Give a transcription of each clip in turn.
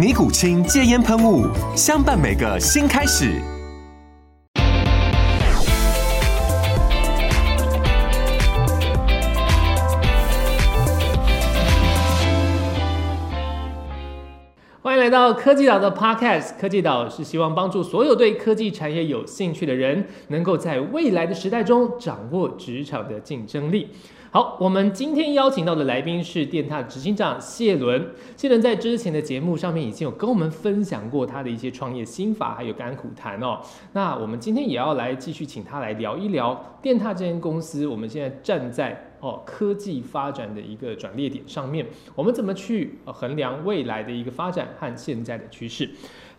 尼古清戒烟喷雾，相伴每个新开始。欢迎来到科技岛的 Podcast。科技岛是希望帮助所有对科技产业有兴趣的人，能够在未来的时代中掌握职场的竞争力。好，我们今天邀请到的来宾是电塔执行长谢伦。谢伦在之前的节目上面已经有跟我们分享过他的一些创业心法，还有甘苦谈哦。那我们今天也要来继续请他来聊一聊电塔这间公司。我们现在站在哦科技发展的一个转捩点上面，我们怎么去衡量未来的一个发展和现在的趋势？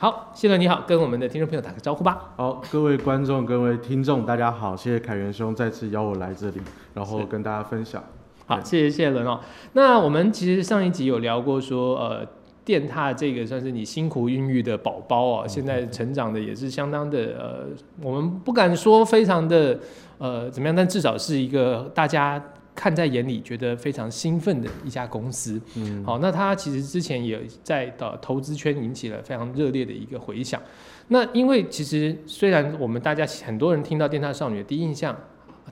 好，谢伦你好，跟我们的听众朋友打个招呼吧。好，各位观众、各位听众，大家好，谢谢凯源兄再次邀我来这里，然后跟大家分享。好，谢谢谢伦哦。那我们其实上一集有聊过说，呃，电踏这个算是你辛苦孕育的宝宝哦，现在成长的也是相当的，呃，我们不敢说非常的呃怎么样，但至少是一个大家。看在眼里，觉得非常兴奋的一家公司。嗯，好，那它其实之前也在的投资圈引起了非常热烈的一个回响。那因为其实虽然我们大家很多人听到电塔少女的第一印象。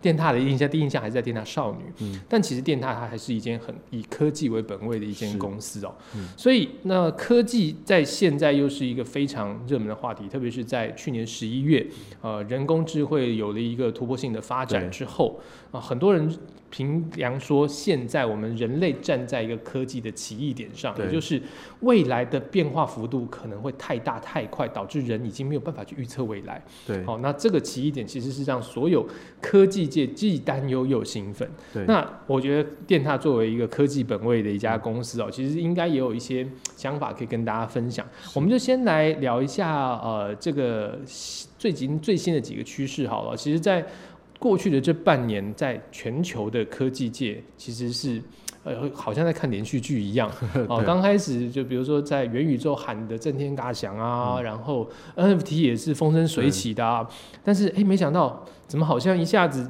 电塔的印象，第一印象还是在电塔少女，嗯，但其实电塔它还是一间很以科技为本位的一间公司哦，所以那科技在现在又是一个非常热门的话题，特别是在去年十一月，呃，人工智慧有了一个突破性的发展之后，啊，很多人评量说，现在我们人类站在一个科技的奇异点上，也就是未来的变化幅度可能会太大太快，导致人已经没有办法去预测未来。对，好，那这个奇异点其实是让所有科技界既担忧又兴奋。对，那我觉得电塔作为一个科技本位的一家公司哦，其实应该也有一些想法可以跟大家分享。我们就先来聊一下呃，这个最近最新的几个趋势好了。其实，在过去的这半年，在全球的科技界，其实是呃，好像在看连续剧一样。哦，刚开始就比如说在元宇宙喊的震天嘎响啊，然后 NFT 也是风生水起的啊，但是哎，没想到怎么好像一下子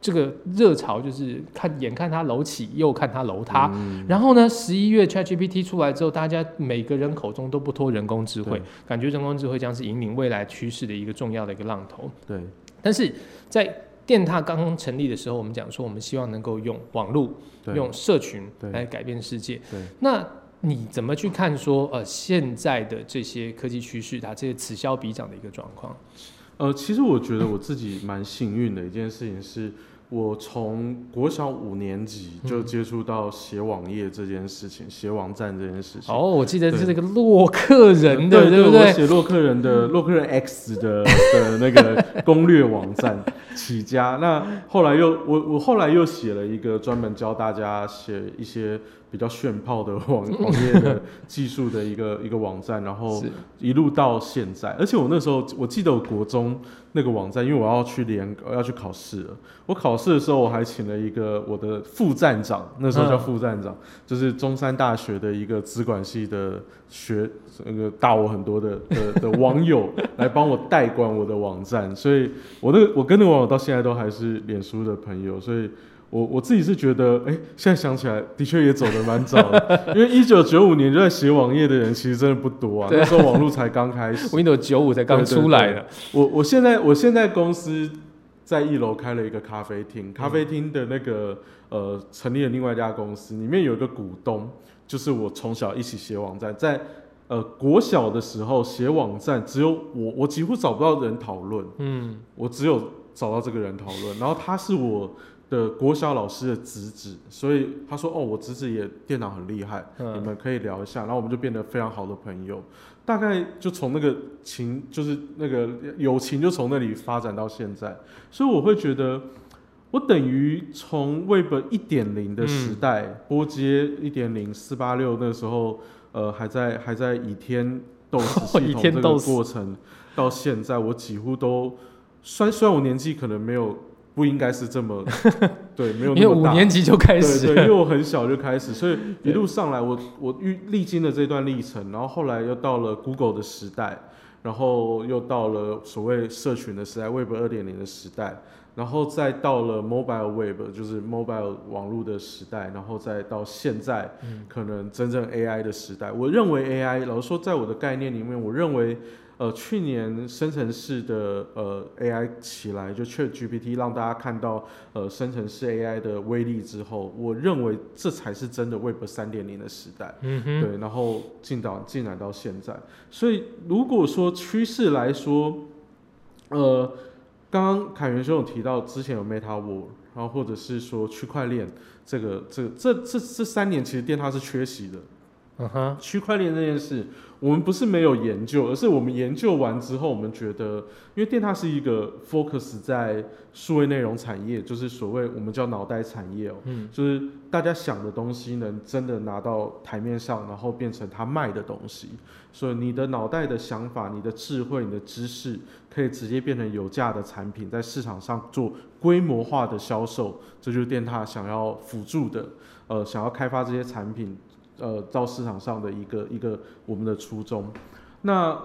这个热潮就是看眼看它楼起，又看它楼塌。然后呢，十一月 ChatGPT 出来之后，大家每个人口中都不脱人工智慧，感觉人工智慧将是引领未来趋势的一个重要的一个浪头。对，但是在电塔刚刚成立的时候，我们讲说，我们希望能够用网络、用社群来改变世界。那你怎么去看说，呃，现在的这些科技趋势，它这些此消彼长的一个状况？呃，其实我觉得我自己蛮幸运的一件事情是。我从国小五年级就接触到写网页这件事情，写网站这件事情。哦，我记得是那个洛克人的，对不对？写洛克人的洛克人 X 的的那个攻略网站 起家。那后来又我我后来又写了一个专门教大家写一些比较炫炮的网 网页的技术的一个一个网站，然后一路到现在。而且我那时候我记得我国中。那个网站，因为我要去联，要去考试了。我考试的时候，我还请了一个我的副站长，那时候叫副站长，就是中山大学的一个资管系的学，那个大我很多的的的网友 来帮我代管我的网站。所以，我那个我跟那个网友到现在都还是脸书的朋友。所以。我我自己是觉得，哎，现在想起来，的确也走得蛮早的，因为一九九五年就在写网页的人，其实真的不多啊。那时候网络才刚开始，Windows 九五才刚出来的。我我现在我现在公司在一楼开了一个咖啡厅，咖啡厅的那个呃，成立了另外一家公司，里面有一个股东，就是我从小一起写网站，在呃国小的时候写网站，只有我，我几乎找不到人讨论，嗯我只有找到这个人讨论，然后他是我的国小老师的侄子，所以他说哦，我侄子也电脑很厉害，你嗯们可以聊一下，然后我们就变得非常好的朋友，大概就从那个情，就是那个友情就从那里发展到现在，所以我会觉得。我等于从 Web 一点零的时代，波接一点零、四八六那时候，呃，还在还在倚天斗士系 倚统这个过程，到现在我几乎都，虽然虽然我年纪可能没有不应该是这么，对，没有因为那么大，五年级就开对对，因为，我很小就开始，所以一路上来我我遇历经了这段历程，然后后来又到了 Google 的时代，然后又到了所谓社群的时代，Web 二点零的时代，然后再到了 Mobile Web，就是 Mobile 网络的时代，然后再到现在嗯可能真正 AI 的时代。我认为 AI，老实说，在我的概念里面，我认为。呃，去年生成式的呃 AI 起来，就 Chat GPT 让大家看到呃生成式 AI 的威力之后，我认为这才是真的 Web 三点零的时代。嗯哼，对，然后进到进展到现在，所以如果说趋势来说，呃，刚刚凯源兄有提到之前有 Meta World，然后或者是说区块链这个这个这这这三年其实电它是缺席的。嗯哼，区块链这件事，我们不是没有研究，而是我们研究完之后，我们觉得，因为电塔是一个 focus 在数位内容产业，就是所谓我们叫脑袋产业哦，嗯就是大家想的东西能真的拿到台面上，然后变成他卖的东西。所以你的脑袋的想法、你的智慧、你的知识，可以直接变成有价的产品，在市场上做规模化的销售，这就是电塔想要辅助的，呃，想要开发这些产品。呃，到市场上的一个一个我们的初衷。那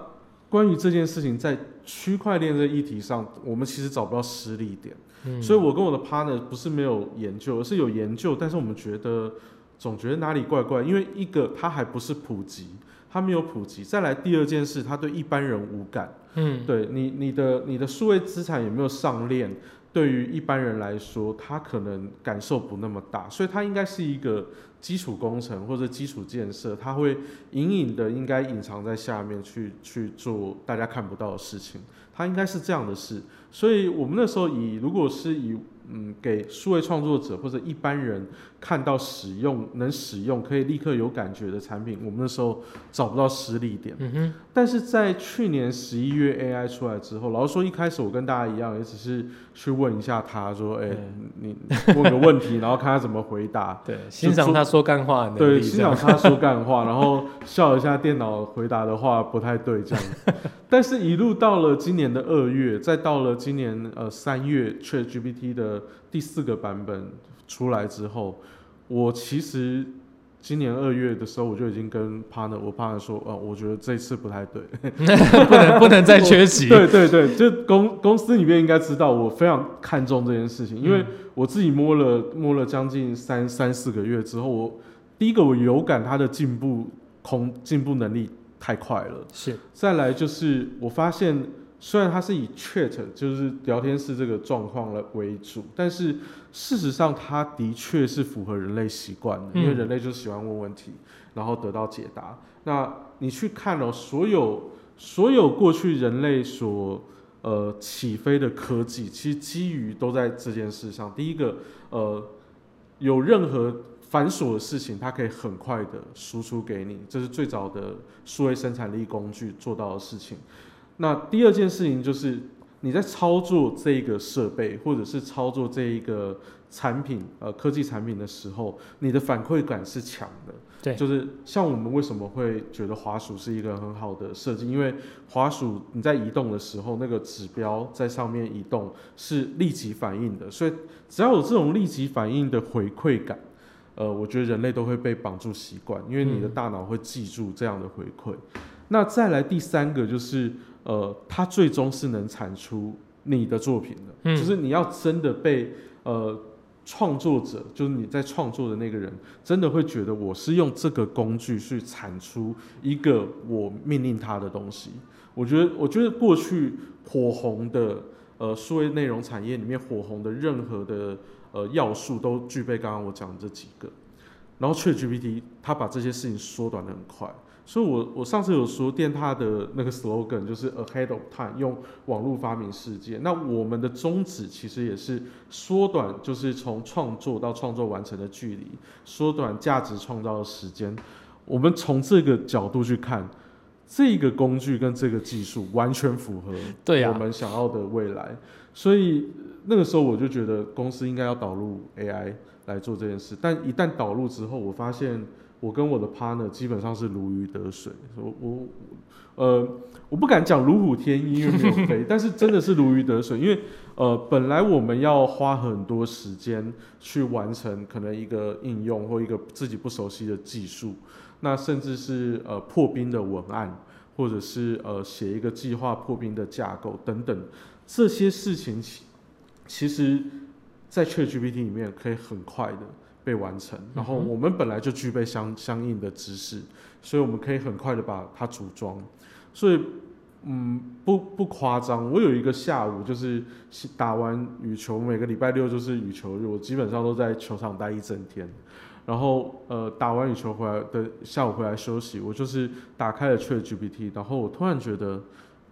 关于这件事情，在区块链这个议题上，我们其实找不到实力点。嗯，所以我跟我的 partner 不是没有研究，而是有研究，但是我们觉得总觉得哪里怪怪，因为一个它还不是普及，它没有普及。再来第二件事，它对一般人无感。嗯对你你的你的数位资产有没有上链，对于一般人来说，他可能感受不那么大，所以它应该是一个基础工程或者基础建设，它会隐隐的应该隐藏在下面去去做大家看不到的事情，它应该是这样的事。所以我们那时候以如果是以嗯给数位创作者或者一般人看到使用能使用可以立刻有感觉的产品，我们那时候找不到实力点。嗯哼，但是在去年十一月 AI 出来之后，老实说，一开始我跟大家一样，也只是去问一下他说：“哎、你你问个问题，然后看他怎么回答。对，欣赏他说干话的”能对，欣赏他说干话，然后笑一下电脑回答的话不太对这样。但是，一路到了今年的二月，再到了今年呃三月，ChatGPT 的第四个版本出来之后，我其实。今年二月的时候，我就已经跟 partner 我 partner 说，呃，我觉得这次不太对，不能不能再缺席。对对对，就公公司里面应该知道，我非常看重这件事情，因为我自己摸了摸了将近三三四个月之后，我第一个我有感它的进步空进步能力太快了，是，再来就是我发现，虽然它是以 chat 就是聊天室这个状况来为主，但是事实上它的确是符合人类习惯的，因为嗯人类就喜欢问问题，然后得到解答。那你去看哦，所有所有过去人类所呃起飞的科技，其实基于都在这件事上。第一个，呃，有任何繁琐的事情，它可以很快的输出给你，这是最早的数位生产力工具做到的事情。那第二件事情就是你在操作这个设备，或者是操作这一个产品，呃，科技产品的时候，你的反馈感是强的。对就是像我们为什么会觉得滑鼠是一个很好的设计，因为滑鼠你在移动的时候，那个指标在上面移动是立即反应的，所以只要有这种立即反应的回馈感，呃，我觉得人类都会被绑住习惯，因为你的嗯大脑会记住这样的回馈。那再来第三个就是，呃，它最终是能产出你的作品的，嗯就是你要真的被呃创作者，就是你在创作的那个人，真的会觉得我是用这个工具去产出一个我命令他的东西。我觉得，我觉得过去火红的呃数位内容产业里面火红的任何的呃要素都具备刚刚我讲的这几个。然后 ChatGPT 它把这些事情缩短的很快，所以我我上次有说电塔的那个 slogan 就是 ahead of time，用网络发明世界。那我们的宗旨其实也是缩短，就是从创作到创作完成的距离，缩短价值创造的时间。我们从这个角度去看，这个工具跟这个技术完全符合对我们想要的未来。所以那个时候我就觉得公司应该要导入 AI 来做这件事。但一旦导入之后，我发现我跟我的 partner 基本上是如鱼得水。我我呃，我不敢讲如虎添翼，因为没有飞，但是真的是如鱼得水。因为呃，本来我们要花很多时间去完成可能一个应用或一个自己不熟悉的技术，那甚至是呃破冰的文案，或者是呃写一个计划破冰的架构等等，这些事情其其实，在 ChatGPT 里面可以很快的被完成。然后我们本来就具备相相应的知识，所以我们可以很快的把它组装。所以，嗯，不不夸张，我有一个下午就是打完羽球，每个礼拜六就是羽球日，我基本上都在球场待一整天。然后，呃，打完羽球回来的下午回来休息，我就是打开了 ChatGPT，然后我突然觉得，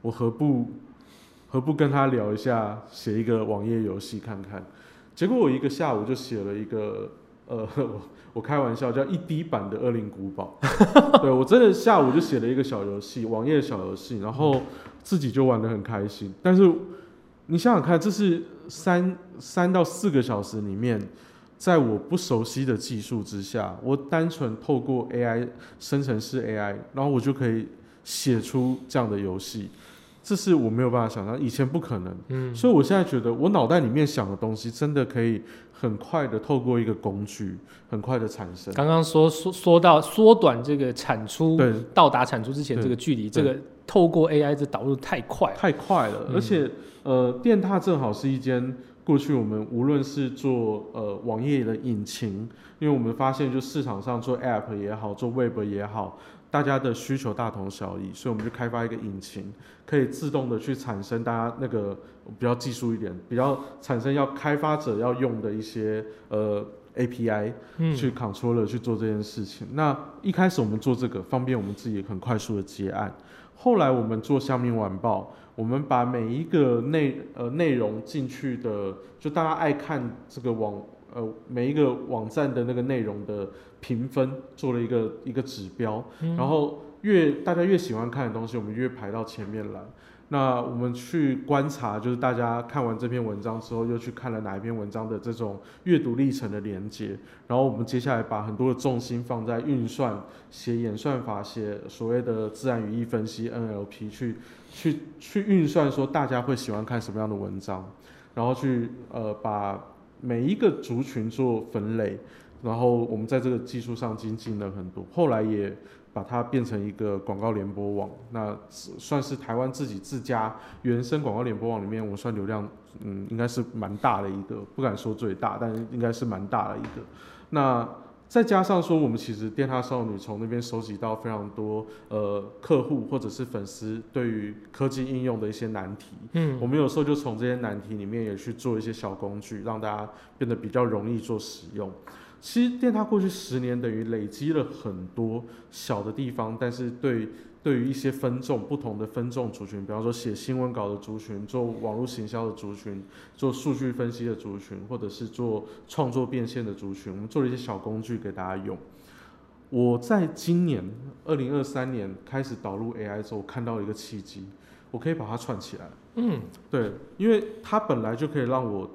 我何不何不跟他聊一下，写一个网页游戏看看？结果我一个下午就写了一个，呃，我我开玩笑叫一 D 版的《恶灵古堡》，对我真的下午就写了一个小游戏，网页小游戏，然后自己就玩得很开心。但是你想想看，这是三三到四个小时里面，在我不熟悉的技术之下，我单纯透过 AI 生成式 AI，然后我就可以写出这样的游戏。这是我没有办法想象，以前不可能。嗯，所以我现在觉得，我脑袋里面想的东西，真的可以很快的透过一个工具，很快的产生。刚刚说说说到缩短这个产出对，到达产出之前对这个距离，对这个透过 AI 这导入太快。太快了，嗯而且呃，电踏正好是一间过去我们无论是做呃网页的引擎，因为我们发现就市场上做 App 也好，做 Web 也好，大家的需求大同小异，所以我们就开发一个引擎，可以自动的去产生大家那个比较技术一点，比较产生要开发者要用的一些呃 API，嗯，去 controller 去做这件事情。那一开始我们做这个，方便我们自己很快速的结案。后来我们做乡民晚报，我们把每一个内呃内容进去的，就大家爱看这个网呃每一个网站的那个内容的评分，做了一个一个指标。嗯然后越大家越喜欢看的东西，我们越排到前面来。那我们去观察，就是大家看完这篇文章之后，又去看了哪一篇文章的这种阅读历程的连接，然后我们接下来把很多的重心放在运算、写演算法、写所谓的自然语义分析 NLP，去去去运算说大家会喜欢看什么样的文章，然后去呃把每一个族群做分类，然后我们在这个技术上精进了很多，后来也把它变成一个广告联播网，那算是台湾自己自家原生广告联播网里面，我算流量嗯应该是蛮大的一个，不敢说最大，但是应该是蛮大的一个。那再加上说，我们其实电塔少女从那边收集到非常多呃客户或者是粉丝对于科技应用的一些难题，嗯我们有时候就从这些难题里面也去做一些小工具，让大家变得比较容易做使用。其实电塔过去十年等于累积了很多小的地方，但是对对于一些分众不同的分众族群，比方说写新闻稿的族群、做网络行销的族群、做数据分析的族群，或者是做创作变现的族群，我们做了一些小工具给大家用。我在今年二零二三年开始导入 AI 之后，我看到一个契机，我可以把它串起来。嗯对，因为它本来就可以让我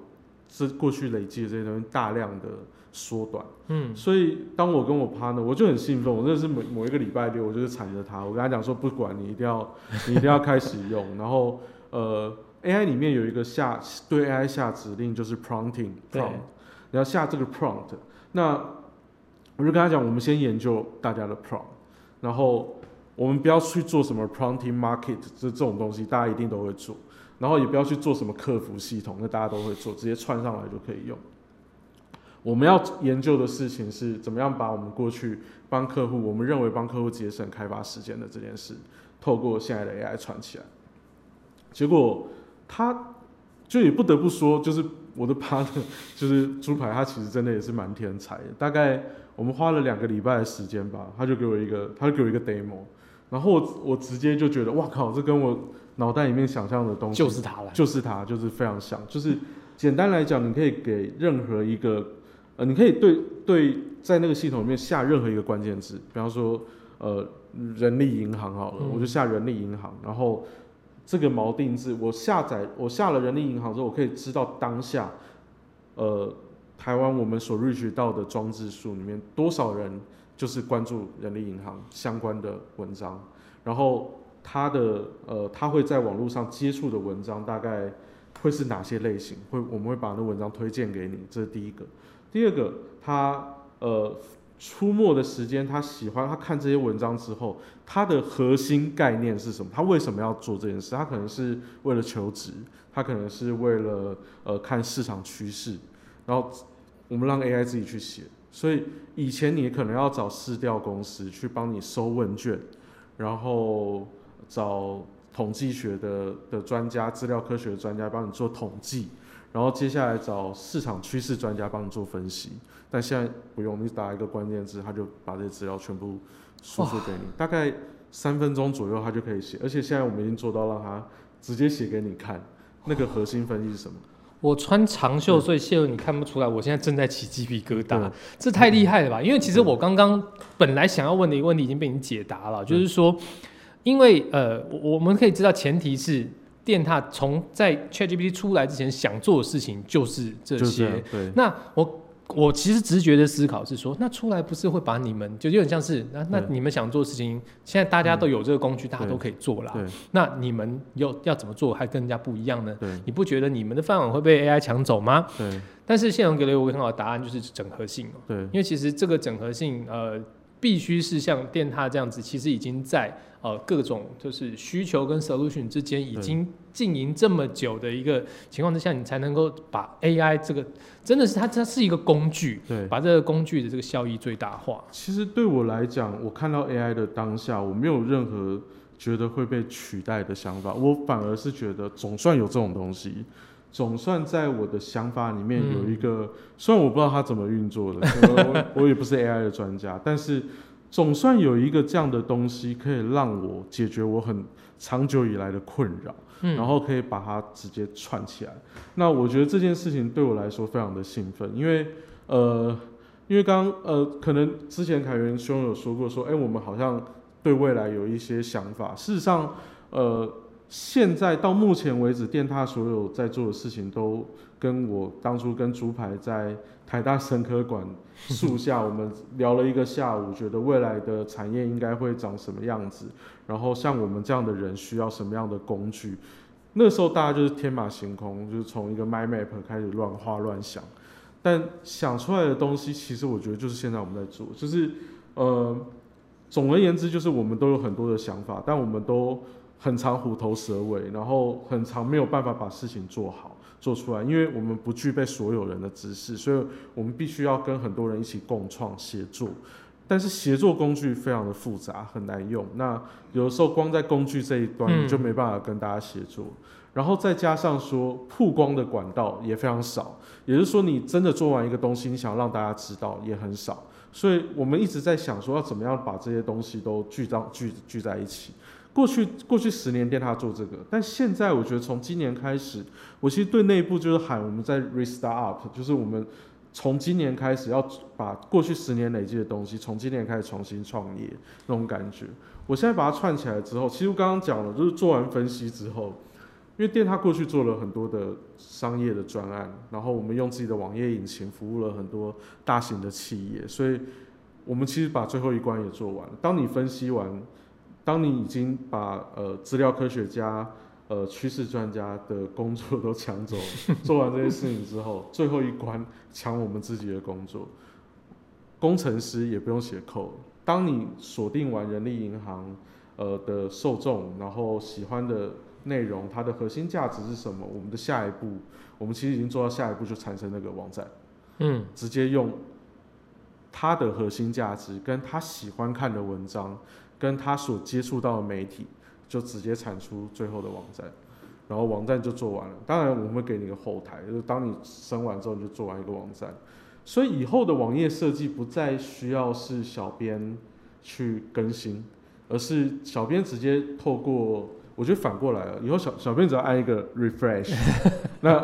这过去累积的这些东西大量的缩短，嗯。所以当我跟我 partner，我就很兴奋，我真的是某某一个礼拜六，我就是缠着他，我跟他讲说，不管你一定要，你一定要开始用，然后呃，AI 里面有一个下对 AI 下指令就是 prompting 对。prompt，你要下这个 prompt，那我就跟他讲，我们先研究大家的 prompt，然后我们不要去做什么 prompting market 这这种东西，大家一定都会做。然后也不要去做什么客服系统，那大家都会做，直接串上来就可以用。我们要研究的事情是怎么样把我们过去帮客户，我们认为帮客户节省开发时间的这件事，透过现在的 AI 传起来。结果他就也不得不说，就是我的 partner 就是猪排，他其实真的也是蛮天才的。大概我们花了两个礼拜的时间吧，他就给我一个，他就给我一个 demo，然后我我直接就觉得，哇靠，这跟我脑袋里面想象的东西就是它了。就是它，就是非常像。就是简单来讲，你可以给任何一个，呃，你可以对对在那个系统里面下任何一个关键字，比方说，呃，人力银行好了，嗯我就下人力银行，然后这个锚定字，我下载，我下了人力银行之后，我可以知道当下，呃，台湾我们所 reach 到的装置数里面多少人就是关注人力银行相关的文章，然后他的呃，他会在网络上接触的文章大概会是哪些类型？会我们会把那文章推荐给你，这是第一个。第二个，他呃出没的时间，他喜欢他看这些文章之后，他的核心概念是什么？他为什么要做这件事？他可能是为了求职，他可能是为了呃看市场趋势，然后我们让 AI 自己去写。所以以前你可能要找市调公司去帮你收问卷，然后找统计学的的专家、资料科学的专家帮你做统计，然后接下来找市场趋势专家帮你做分析。但现在不用，你打一个关键字，他就把这些资料全部输出给你，大概三分钟左右他就可以写。而且现在我们已经做到让他直接写给你看，那个核心分析是什么？我穿长袖，所以谢文你看不出来，我现在正在起鸡皮疙瘩。对，这太厉害了吧？因为其实我刚刚本来想要问的一个问题已经被你解答了，就是说，因为呃，我我们可以知道前提是电踏从在 ChatGPT 出来之前想做的事情就是这就是些，样对。那我我其实直觉的思考是说，那出来不是会把你们就有点像是那那你们想做的事情，现在大家都有这个工具，大家都可以做啦。那你们又要怎么做还跟人家不一样呢？你不觉得你们的饭碗会被 AI 抢走吗？对但是谢荣给了我一个很好的答案，就是整合性因为其实这个整合性，呃，必须是像电塔这样子，其实已经在呃各种就是需求跟 solution 之间已经经营这么久的一个情况之下，你才能够把 AI 这个真的是它它是一个工具，对。把这个工具的这个效益最大化。其实对我来讲，我看到 AI 的当下，我没有任何觉得会被取代的想法，我反而是觉得总算有这种东西，总算在我的想法里面有一个，虽然我不知道它怎么运作的，我我也不是 AI 的专家，但是总算有一个这样的东西可以让我解决我很长久以来的困扰。嗯，然后可以把它直接串起来。那我觉得这件事情对我来说非常的兴奋，因为呃，因为刚刚呃，可能之前凯源兄有说过说，哎，我们好像对未来有一些想法。事实上，呃，现在到目前为止，电塔所有在做的事情都跟我当初跟猪排在台大生科馆树下，我们聊了一个下午，觉得未来的产业应该会长什么样子。然后像我们这样的人需要什么样的工具？那时候大家就是天马行空，就是从一个 mind map 开始乱画乱想，但想出来的东西，其实我觉得就是现在我们在做，就是呃，总而言之，就是我们都有很多的想法，但我们都很常虎头蛇尾，然后很常没有办法把事情做好做出来，因为我们不具备所有人的知识，所以我们必须要跟很多人一起共创协作。但是协作工具非常的复杂，很难用。那有的时候光在工具这一端，你就没办法跟大家协作。然后再加上说曝光的管道也非常少，也就是说你真的做完一个东西，你想让大家知道也很少。所以我们一直在想说要怎么样把这些东西都聚到聚聚在一起。过去过去十年电他做这个，但现在我觉得从今年开始，我其实对内部就是喊我们在 restart up，就是我们。从今年开始，要把过去十年累积的东西，从今年开始重新创业那种感觉。我现在把它串起来之后，其实我刚刚讲了，就是做完分析之后，因为电它过去做了很多的商业的专案，然后我们用自己的网页引擎服务了很多大型的企业，所以我们其实把最后一关也做完了。当你分析完，当你已经把呃资料科学家。呃，趋势专家的工作都抢走，做完这些事情之后，最后一关抢我们自己的工作。工程师也不用写 code。当你锁定完人力银行呃的受众，然后喜欢的内容，它的核心价值是什么？我们的下一步，我们其实已经做到下一步，就产生那个网站，嗯直接用它的核心价值，跟他喜欢看的文章，跟他所接触到的媒体。就直接产出最后的网站，然后网站就做完了。当然我们会给你一个后台，就是当你生完之后你就做完一个网站。所以以后的网页设计不再需要是小编去更新，而是小编直接透过，我觉得反过来了，以后小小编只要按一个 refresh，那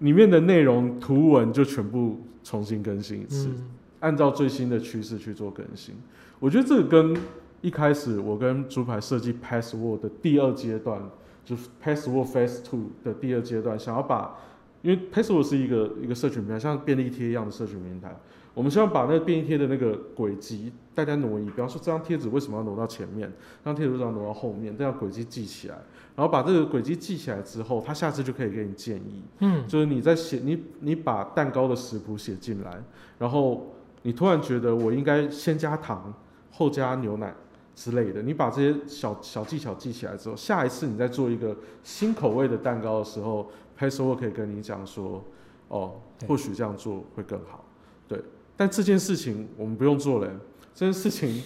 里面的内容图文就全部重新更新一次，嗯按照最新的趋势去做更新。我觉得这个跟一开始我跟猪排设计 Password 的第二阶段，就是 Password Phase Two 的第二阶段，想要把，因为 Password 是一个一个社群平台，像便利贴一样的社群平台，我们希望把那个便利贴的那个轨迹大家挪移，比方说这张贴纸为什么要挪到前面，这张贴纸为什么要挪到后面，这样轨迹记起来，然后把这个轨迹记起来之后，他下次就可以给你建议。嗯就是你在写你你把蛋糕的食谱写进来，然后你突然觉得我应该先加糖，后加牛奶之类的，你把这些小小技巧记起来之后，下一次你在做一个新口味的蛋糕的时候 p a s w o r 可以跟你讲说，哦，或许这样做会更好，对。但这件事情我们不用做了，这件事情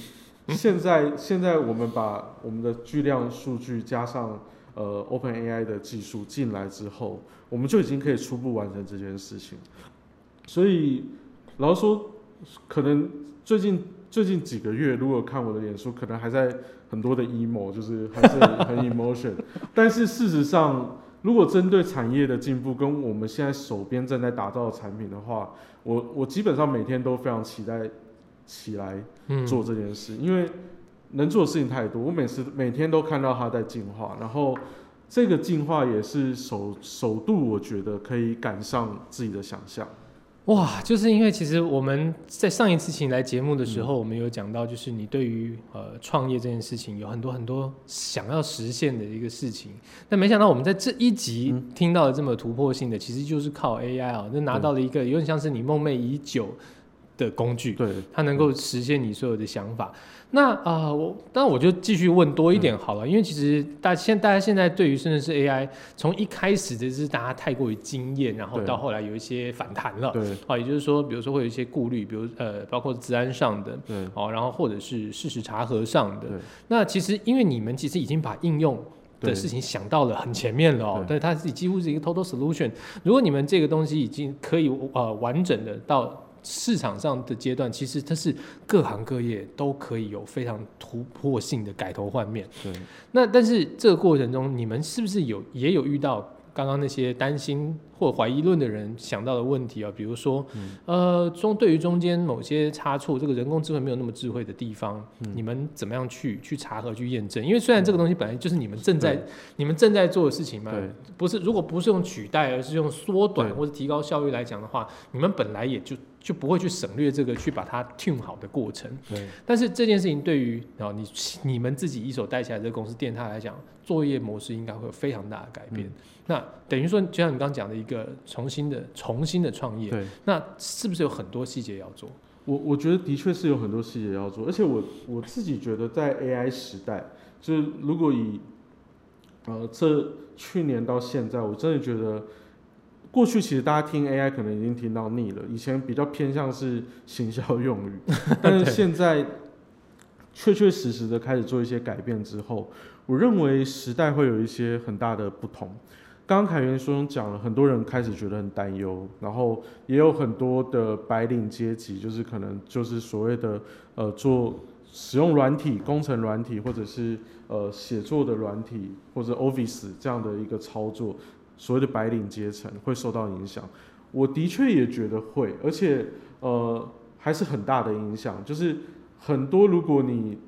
现在现在我们把我们的巨量数据加上呃 Open AI 的技术进来之后，我们就已经可以初步完成这件事情。所以老实说，可能最近最近几个月，如果看我的脸书，可能还在很多的 emo，就是还是 很 emotion。但是事实上，如果针对产业的进步跟我们现在手边正在打造的产品的话，我我基本上每天都非常期待起来嗯做这件事，因为能做的事情太多，我每次每天都看到它在进化，然后这个进化也是首首度，我觉得可以赶上自己的想象。哇，就是因为其实我们在上一次请你来节目的时嗯候，我们有讲到，就是你对于呃创业这件事情有很多很多想要实现的一个事情，但没想到我们在这一集嗯听到了这么突破性的，其实就是靠 AI 啊，那拿到了一个有点像是你梦寐已久的工具，对，它能够实现你所有的想法。那啊、呃我当然我就继续问多一点好了，因为其实大现大家现在对于甚至是 AI，从一开始就是大家太过于惊艳，然后到后来有一些反弹了。对，啊，也就是说，比如说会有一些顾虑，比如呃，包括治安上的，对，哦，然后或者是事实查核上的对。那其实因为你们其实已经把应用的事情想到了很前面了哦，对但它是几乎是一个 total solution。如果你们这个东西已经可以呃完整的到市场上的阶段，其实它是各行各业都可以有非常突破性的改头换面。对，那但是这个过程中，你们是不是有也有遇到刚刚那些担心或怀疑论的人想到的问题啊？比如说，呃，中对于中间某些差错，这个人工智慧没有那么智慧的地方，你们怎么样去去查核、去验证？因为虽然这个东西本来就是你们正在你们正在做的事情嘛，不是如果不是用取代，而是用缩短或者提高效率来讲的话，你们本来也就就不会去省略这个去把它 tune 好的过程。对，但是这件事情对于啊你你们自己一手带起来这个公司电塔来讲，作业模式应该会有非常大的改变。嗯那等于说，就像你刚刚讲的一个重新的重新的创业，对。那是不是有很多细节要做？我我觉得的确是有很多细节要做，而且我我自己觉得在 AI 时代，就是如果以呃这去年到现在，我真的觉得过去其实大家听 AI 可能已经听到腻了，以前比较偏向是行销用语，但是现在确确实实的开始做一些改变之后，我认为时代会有一些很大的不同。刚刚凯源兄讲了，很多人开始觉得很担忧，然后也有很多的白领阶级，就是可能就是所谓的呃做使用软体、工程软体，或者是呃写作的软体或者 Office 这样的一个操作，所谓的白领阶层会受到影响。我的确也觉得会，而且呃还是很大的影响，就是很多如果你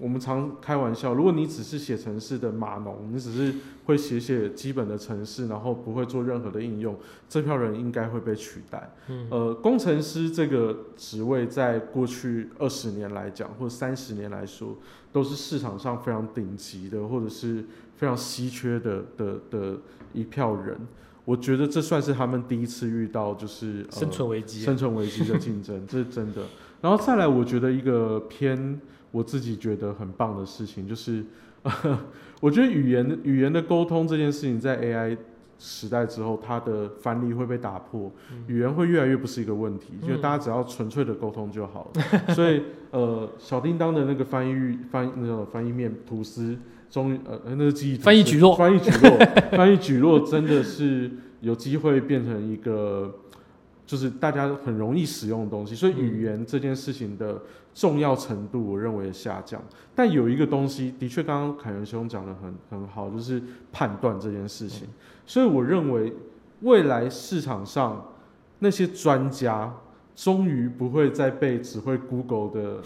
我们常开玩笑，如果你只是写城市的码农，你只是会写写基本的城市，然后不会做任何的应用，这票人应该会被取代。嗯呃，工程师这个职位在过去二十年来讲，或者三十年来说，都是市场上非常顶级的，或者是非常稀缺的的的一票人。我觉得这算是他们第一次遇到，就是、呃、生存危机啊，生存危机的竞争，这是真的。然后再来，我觉得一个偏我自己觉得很棒的事情，就是，我觉得语言语言的沟通这件事情，在 AI 时代之后，它的藩篱会被打破，语言会越来越不是一个问题，就大家只要纯粹的沟通就好了。所以，呃，小叮当的那个翻译翻那个翻译面吐司，终于呃那个记忆翻译举落翻译举落，翻译举落真的是有机会变成一个。就是大家很容易使用的东西，所以语言这件事情的重要程度，我认为下降。但有一个东西，的确刚刚凯源兄讲的很很好，就是判断这件事情。所以我认为未来市场上那些专家，终于不会再被只会 Google 的，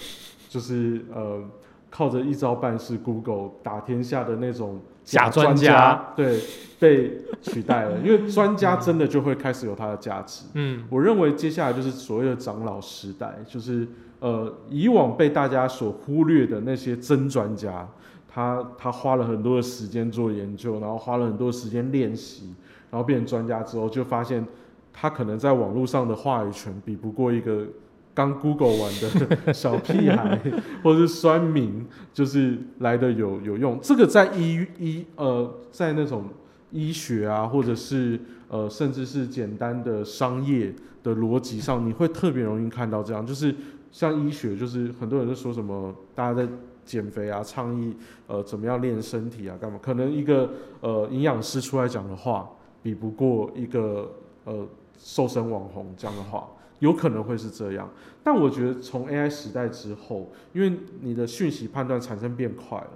就是呃靠着一招半式 Google 打天下的那种。假专家对被取代了，因为专家真的就会开始有它的价值。嗯，我认为接下来就是所谓的长老时代，就是呃以往被大家所忽略的那些真专家，他他花了很多的时间做研究，然后花了很多时间练习，然后变成专家之后，就发现他可能在网络上的话语权比不过一个。刚 Google 完的小屁孩，或者是酸民，就是来的有有用。这个在医医呃，在那种医学啊，或者是呃，甚至是简单的商业的逻辑上，你会特别容易看到这样。就是像医学，就是很多人都说什么，大家在减肥啊，倡议呃怎么样练身体啊，干嘛？可能一个呃营养师出来讲的话，比不过一个呃瘦身网红讲的话。有可能会是这样，但我觉得从 AI 时代之后，因为你的讯息判断产生变快了，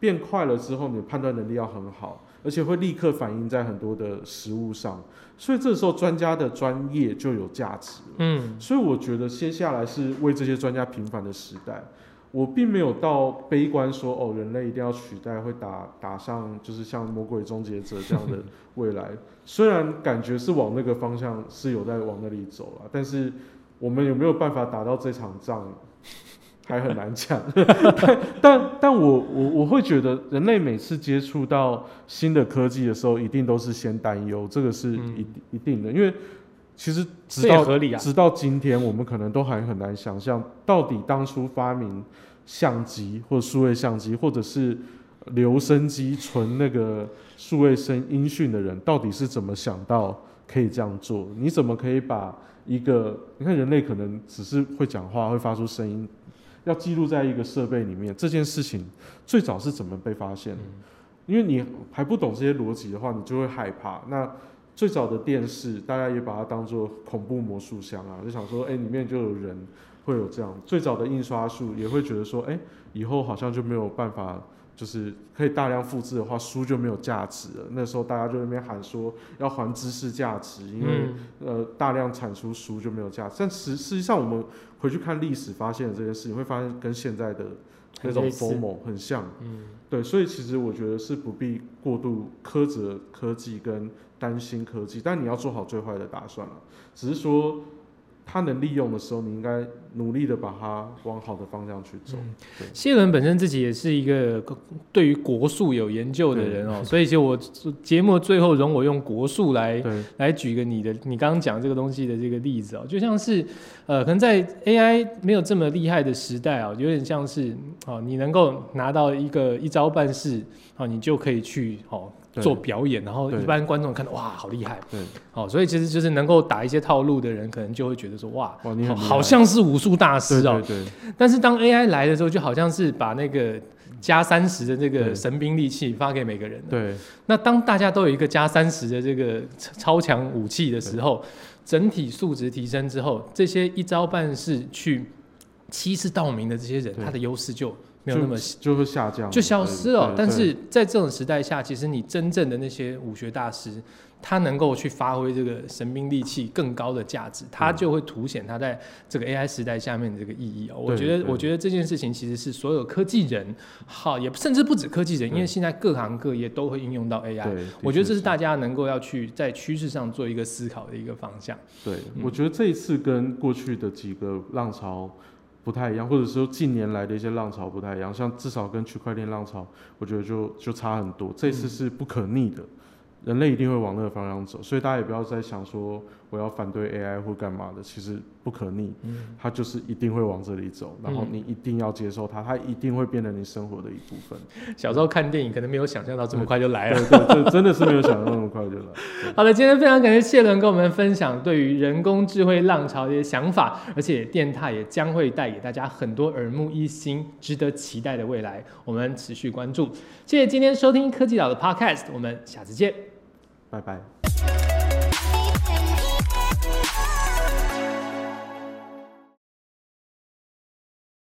变快了之后，你的判断能力要很好，而且会立刻反映在很多的实物上，所以这时候专家的专业就有价值了。嗯，所以我觉得接下来是为这些专家平反的时代。我并没有到悲观说哦，人类一定要取代，会打打上就是像魔鬼终结者这样的未来。虽然感觉是往那个方向是有在往那里走了，但是我们有没有办法打到这场仗，还很难讲。但但但我我我会觉得，人类每次接触到新的科技的时候，一定都是先担忧，这个是一一定的，因为。其实直到直到今天，我们可能都还很难想象，到底当初发明相机或数位相机，或者是留声机存那个数位声音讯的人，到底是怎么想到可以这样做？你怎么可以把一个你看人类可能只是会讲话，会发出声音，要记录在一个设备里面，这件事情最早是怎么被发现？因为你还不懂这些逻辑的话，你就会害怕。那最早的电视，大家也把它当做恐怖魔术箱啊，就想说，哎，里面就有人会有这样。最早的印刷术也会觉得说，哎，以后好像就没有办法，就是可以大量复制的话，书就没有价值了。那时候大家就那边喊说要还知识价值，因为呃大量产出书就没有价值。但实实际上，我们回去看历史，发现的这件事情，会发现跟现在的那种 formal 很像。嗯，对，所以其实我觉得是不必过度苛责科技跟。担心科技，但你要做好最坏的打算了。只是说，他能利用的时候，你应该努力的把它往好的方向去走。谢伦本身自己也是一个对于国术有研究的人哦，所以就我节目最后容我用国术来来举个你的你刚刚讲这个东西的这个例子哦，就像是呃，可能在 AI 没有这么厉害的时代啊，有点像是哦，你能够拿到一个一招半式哦，你就可以去哦。做表演，然后一般观众看到哇，好厉害，对，哦，所以其实就是能够打一些套路的人，可能就会觉得说哇，好像是武术大师哦。对。但是当 AI 来的时候，就好像是把那个加三十的这个神兵利器发给每个人。对。那当大家都有一个加三十的这个超强武器的时候，整体素质提升之后，这些一招半式去欺世盗名的这些人，他的优势就。没有那么就会下降，就消失了。但是在这种时代下，其实你真正的那些武学大师，他能够去发挥这个神兵利器更高的价值，他就会凸显他在这个 AI 时代下面的这个意义哦。我觉得，我觉得这件事情其实是所有科技人，好，也甚至不止科技人，因为现在各行各业都会应用到 AI。我觉得这是大家能够要去在趋势上做一个思考的一个方向。对，我觉得这一次跟过去的几个浪潮。不太一样，或者说近年来的一些浪潮不太一样，像至少跟区块链浪潮，我觉得就就差很多。这次是不可逆的，人类一定会往那个方向走，所以大家也不要再想说我要反对 AI 或干嘛的，其实不可逆，它就是一定会往这里走，然后嗯你一定要接受它，它一定会变成你生活的一部分。小时候看电影可能没有想象到这么快就来了。对真的是没有想到那么快就来。好的，今天非常感谢谢伦跟我们分享对于人工智慧浪潮的一些想法，而且电踏也将会带给大家很多耳目一新、值得期待的未来，我们持续关注。谢谢今天收听科技岛的 Podcast，我们下次见。拜拜。